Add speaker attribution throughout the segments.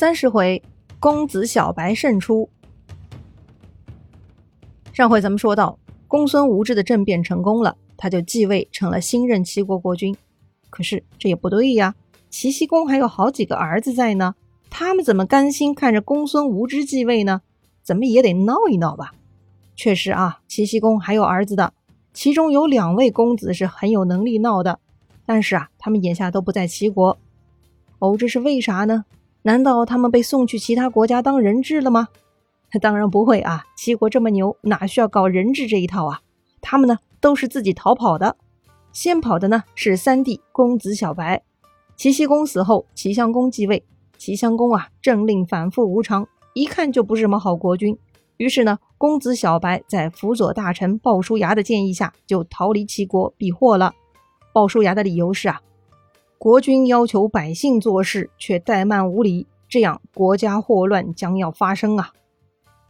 Speaker 1: 三十回，公子小白胜出。上回咱们说到，公孙无知的政变成功了，他就继位成了新任齐国国君。可是这也不对呀，齐僖公还有好几个儿子在呢，他们怎么甘心看着公孙无知继位呢？怎么也得闹一闹吧。确实啊，齐僖公还有儿子的，其中有两位公子是很有能力闹的，但是啊，他们眼下都不在齐国。哦，这是为啥呢？难道他们被送去其他国家当人质了吗？当然不会啊！齐国这么牛，哪需要搞人质这一套啊？他们呢，都是自己逃跑的。先跑的呢是三弟公子小白。齐僖公死后，齐襄公继位。齐襄公啊，政令反复无常，一看就不是什么好国君。于是呢，公子小白在辅佐大臣鲍叔牙的建议下，就逃离齐国避祸了。鲍叔牙的理由是啊。国君要求百姓做事，却怠慢无礼，这样国家祸乱将要发生啊！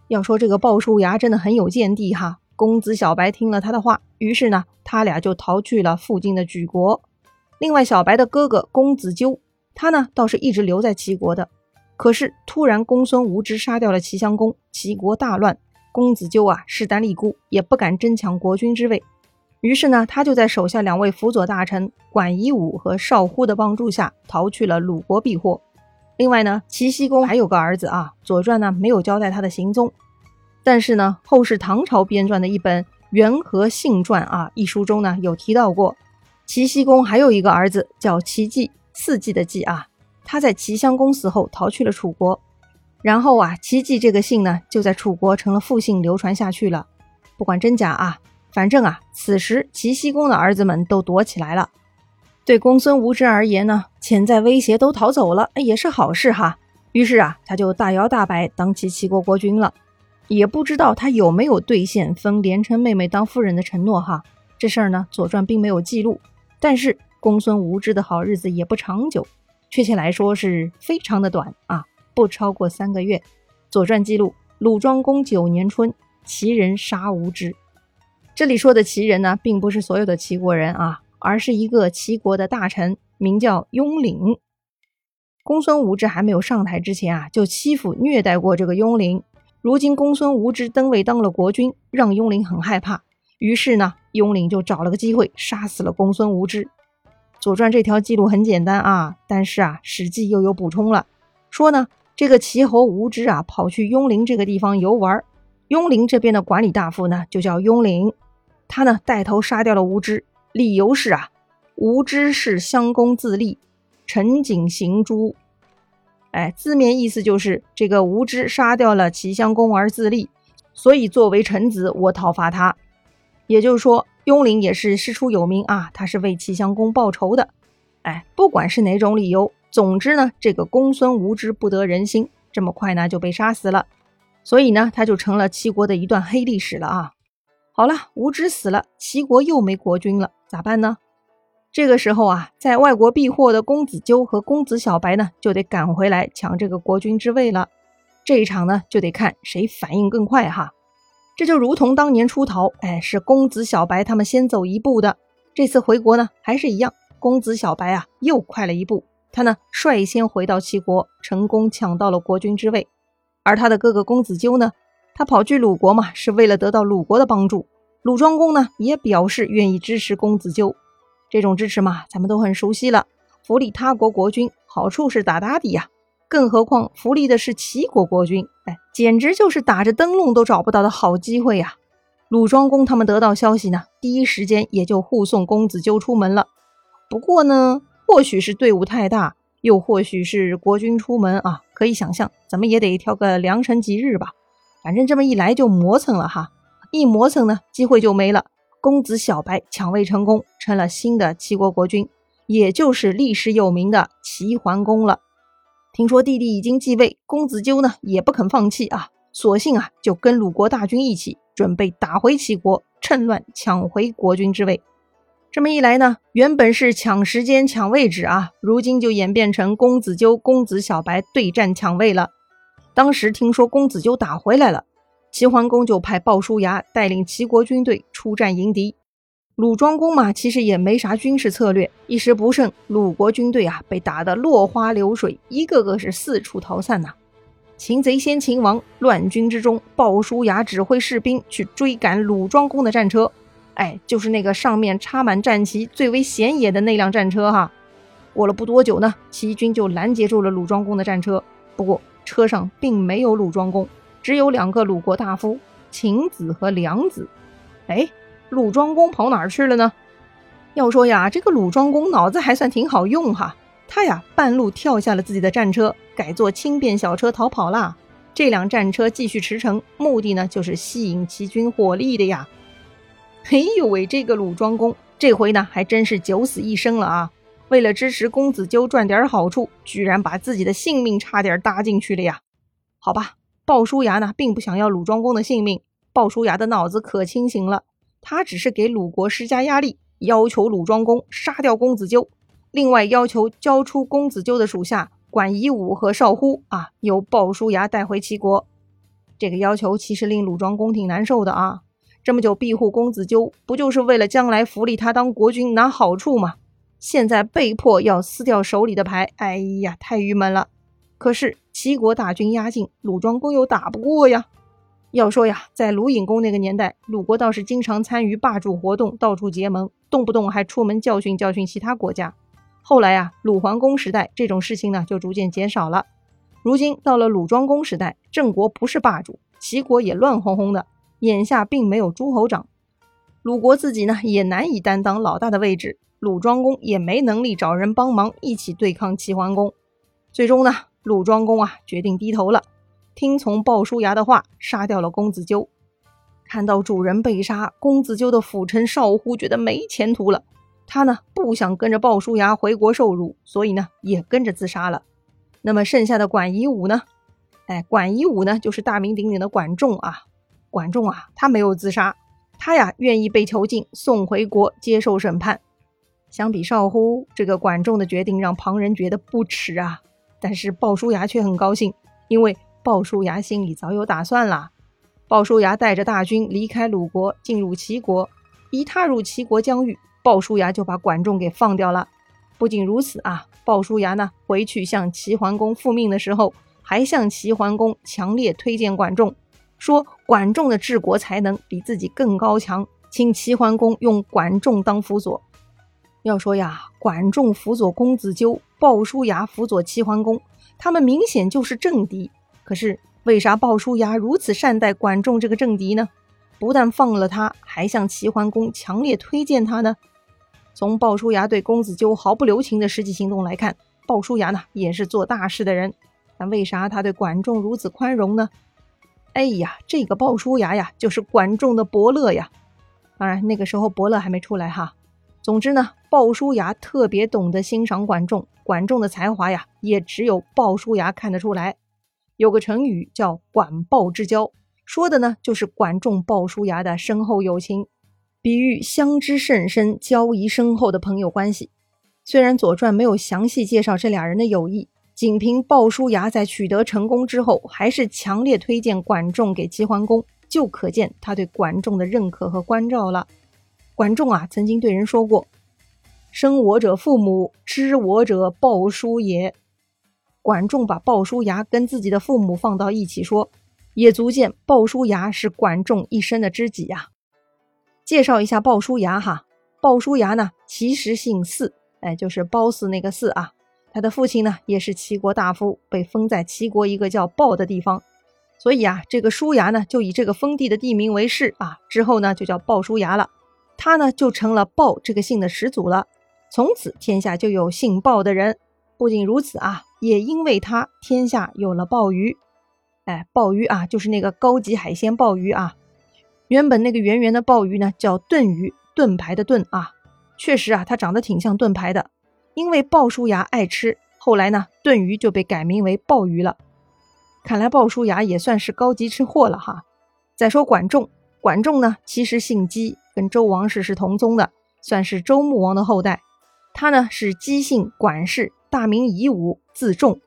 Speaker 1: 要说这个鲍叔牙真的很有见地哈。公子小白听了他的话，于是呢，他俩就逃去了附近的莒国。另外，小白的哥哥公子纠，他呢倒是一直留在齐国的。可是突然公孙无知杀掉了齐襄公，齐国大乱，公子纠啊势单力孤，也不敢争抢国君之位。于是呢，他就在手下两位辅佐大臣管夷吾和少乎的帮助下逃去了鲁国避祸。另外呢，齐僖公还有个儿子啊，《左传》呢没有交代他的行踪，但是呢，后世唐朝编撰的一本《元和信传》啊一书中呢有提到过，齐僖公还有一个儿子叫齐季，四季的季啊，他在齐襄公死后逃去了楚国，然后啊，齐季这个姓呢就在楚国成了复姓，流传下去了。不管真假啊。反正啊，此时齐僖公的儿子们都躲起来了。对公孙无知而言呢，潜在威胁都逃走了，也是好事哈。于是啊，他就大摇大摆当起齐国国君了。也不知道他有没有兑现封连城妹妹当夫人的承诺哈。这事儿呢，《左传》并没有记录。但是公孙无知的好日子也不长久，确切来说是非常的短啊，不超过三个月。《左传》记录：鲁庄公九年春，齐人杀无知。这里说的齐人呢，并不是所有的齐国人啊，而是一个齐国的大臣，名叫雍领。公孙无知还没有上台之前啊，就欺负虐待过这个雍领。如今公孙无知登位当了国君，让雍领很害怕，于是呢，雍领就找了个机会杀死了公孙无知。左传这条记录很简单啊，但是啊，史记又有补充了，说呢，这个齐侯无知啊，跑去雍陵这个地方游玩，雍陵这边的管理大夫呢，就叫雍陵。他呢带头杀掉了无知，理由是啊，无知是襄公自立，陈景行诛。哎，字面意思就是这个无知杀掉了齐襄公而自立，所以作为臣子，我讨伐他。也就是说，雍陵也是师出有名啊，他是为齐襄公报仇的。哎，不管是哪种理由，总之呢，这个公孙无知不得人心，这么快呢就被杀死了，所以呢，他就成了齐国的一段黑历史了啊。好了，无知死了，齐国又没国君了，咋办呢？这个时候啊，在外国避祸的公子纠和公子小白呢，就得赶回来抢这个国君之位了。这一场呢，就得看谁反应更快哈。这就如同当年出逃，哎，是公子小白他们先走一步的。这次回国呢，还是一样，公子小白啊又快了一步，他呢率先回到齐国，成功抢到了国君之位。而他的哥哥公子纠呢？他跑去鲁国嘛，是为了得到鲁国的帮助。鲁庄公呢，也表示愿意支持公子纠。这种支持嘛，咱们都很熟悉了。扶立他国国君，好处是大大的呀。更何况扶立的是齐国国君，哎，简直就是打着灯笼都找不到的好机会呀。鲁庄公他们得到消息呢，第一时间也就护送公子纠出门了。不过呢，或许是队伍太大，又或许是国君出门啊，可以想象，咱们也得挑个良辰吉日吧。反正这么一来就磨蹭了哈，一磨蹭呢，机会就没了。公子小白抢位成功，成了新的齐国国君，也就是历史有名的齐桓公了。听说弟弟已经继位，公子纠呢也不肯放弃啊，索性啊就跟鲁国大军一起准备打回齐国，趁乱抢回国君之位。这么一来呢，原本是抢时间抢位置啊，如今就演变成公子纠、公子小白对战抢位了。当时听说公子纠打回来了，齐桓公就派鲍叔牙带领齐国军队出战迎敌。鲁庄公嘛，其实也没啥军事策略，一时不慎，鲁国军队啊被打得落花流水，一个个是四处逃散呐。擒贼先擒王，乱军之中，鲍叔牙指挥士兵去追赶鲁庄公的战车，哎，就是那个上面插满战旗、最为显眼的那辆战车哈。过了不多久呢，齐军就拦截住了鲁庄公的战车，不过车上并没有鲁庄公，只有两个鲁国大夫秦子和梁子。哎。鲁庄公跑哪儿去了呢？要说呀，这个鲁庄公脑子还算挺好用哈。他呀，半路跳下了自己的战车，改坐轻便小车逃跑啦。这辆战车继续驰骋，目的呢，就是吸引齐军火力的呀。哎呦喂，这个鲁庄公这回呢，还真是九死一生了啊！为了支持公子纠赚点好处，居然把自己的性命差点搭进去了呀。好吧，鲍叔牙呢，并不想要鲁庄公的性命。鲍叔牙的脑子可清醒了。他只是给鲁国施加压力，要求鲁庄公杀掉公子纠，另外要求交出公子纠的属下管夷吾和少乎啊，由鲍叔牙带回齐国。这个要求其实令鲁庄公挺难受的啊，这么久庇护公子纠，不就是为了将来扶立他当国君拿好处吗？现在被迫要撕掉手里的牌，哎呀，太郁闷了。可是齐国大军压境，鲁庄公又打不过呀。要说呀，在鲁隐公那个年代，鲁国倒是经常参与霸主活动，到处结盟，动不动还出门教训教训其他国家。后来啊，鲁桓公时代这种事情呢就逐渐减少了。如今到了鲁庄公时代，郑国不是霸主，齐国也乱哄哄的，眼下并没有诸侯长，鲁国自己呢也难以担当老大的位置，鲁庄公也没能力找人帮忙一起对抗齐桓公。最终呢，鲁庄公啊决定低头了。听从鲍叔牙的话，杀掉了公子纠。看到主人被杀，公子纠的辅臣少乎觉得没前途了。他呢不想跟着鲍叔牙回国受辱，所以呢也跟着自杀了。那么剩下的管夷吾呢？哎，管夷吾呢就是大名鼎鼎的管仲啊。管仲啊，他没有自杀，他呀愿意被囚禁，送回国接受审判。相比少乎，这个管仲的决定让旁人觉得不耻啊。但是鲍叔牙却很高兴，因为。鲍叔牙心里早有打算了。鲍叔牙带着大军离开鲁国，进入齐国。一踏入齐国疆域，鲍叔牙就把管仲给放掉了。不仅如此啊，鲍叔牙呢回去向齐桓公复命的时候，还向齐桓公强烈推荐管仲，说管仲的治国才能比自己更高强，请齐桓公用管仲当辅佐。要说呀，管仲辅佐公子纠，鲍叔牙辅佐齐桓公，他们明显就是政敌。可是，为啥鲍叔牙如此善待管仲这个政敌呢？不但放了他，还向齐桓公强烈推荐他呢？从鲍叔牙对公子纠毫不留情的实际行动来看，鲍叔牙呢也是做大事的人。但为啥他对管仲如此宽容呢？哎呀，这个鲍叔牙呀，就是管仲的伯乐呀。当然，那个时候伯乐还没出来哈。总之呢，鲍叔牙特别懂得欣赏管仲，管仲的才华呀，也只有鲍叔牙看得出来。有个成语叫“管鲍之交”，说的呢就是管仲鲍叔牙的深厚友情，比喻相知甚深、交谊深厚的朋友关系。虽然《左传》没有详细介绍这俩人的友谊，仅凭鲍叔牙在取得成功之后，还是强烈推荐管仲给齐桓公，就可见他对管仲的认可和关照了。管仲啊，曾经对人说过：“生我者父母，知我者鲍叔也。”管仲把鲍叔牙跟自己的父母放到一起说，也足见鲍叔牙是管仲一生的知己呀。介绍一下鲍叔牙哈，鲍叔牙呢其实姓四，哎，就是褒姒那个四啊。他的父亲呢也是齐国大夫，被封在齐国一个叫鲍的地方，所以啊，这个叔牙呢就以这个封地的地名为氏啊，之后呢就叫鲍叔牙了。他呢就成了鲍这个姓的始祖了，从此天下就有姓鲍的人。不仅如此啊。也因为他天下有了鲍鱼，哎，鲍鱼啊，就是那个高级海鲜鲍鱼啊。原本那个圆圆的鲍鱼呢，叫盾鱼，盾牌的盾啊。确实啊，它长得挺像盾牌的。因为鲍叔牙爱吃，后来呢，炖鱼就被改名为鲍鱼了。看来鲍叔牙也算是高级吃货了哈。再说管仲，管仲呢，其实姓姬，跟周王室是同宗的，算是周穆王的后代。他呢是姬姓管氏。大名夷吾，字仲。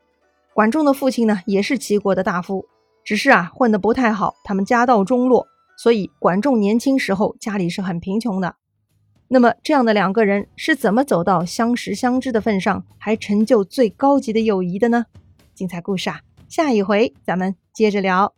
Speaker 1: 管仲的父亲呢，也是齐国的大夫，只是啊，混得不太好，他们家道中落，所以管仲年轻时候家里是很贫穷的。那么这样的两个人是怎么走到相识相知的份上，还成就最高级的友谊的呢？精彩故事啊，下一回咱们接着聊。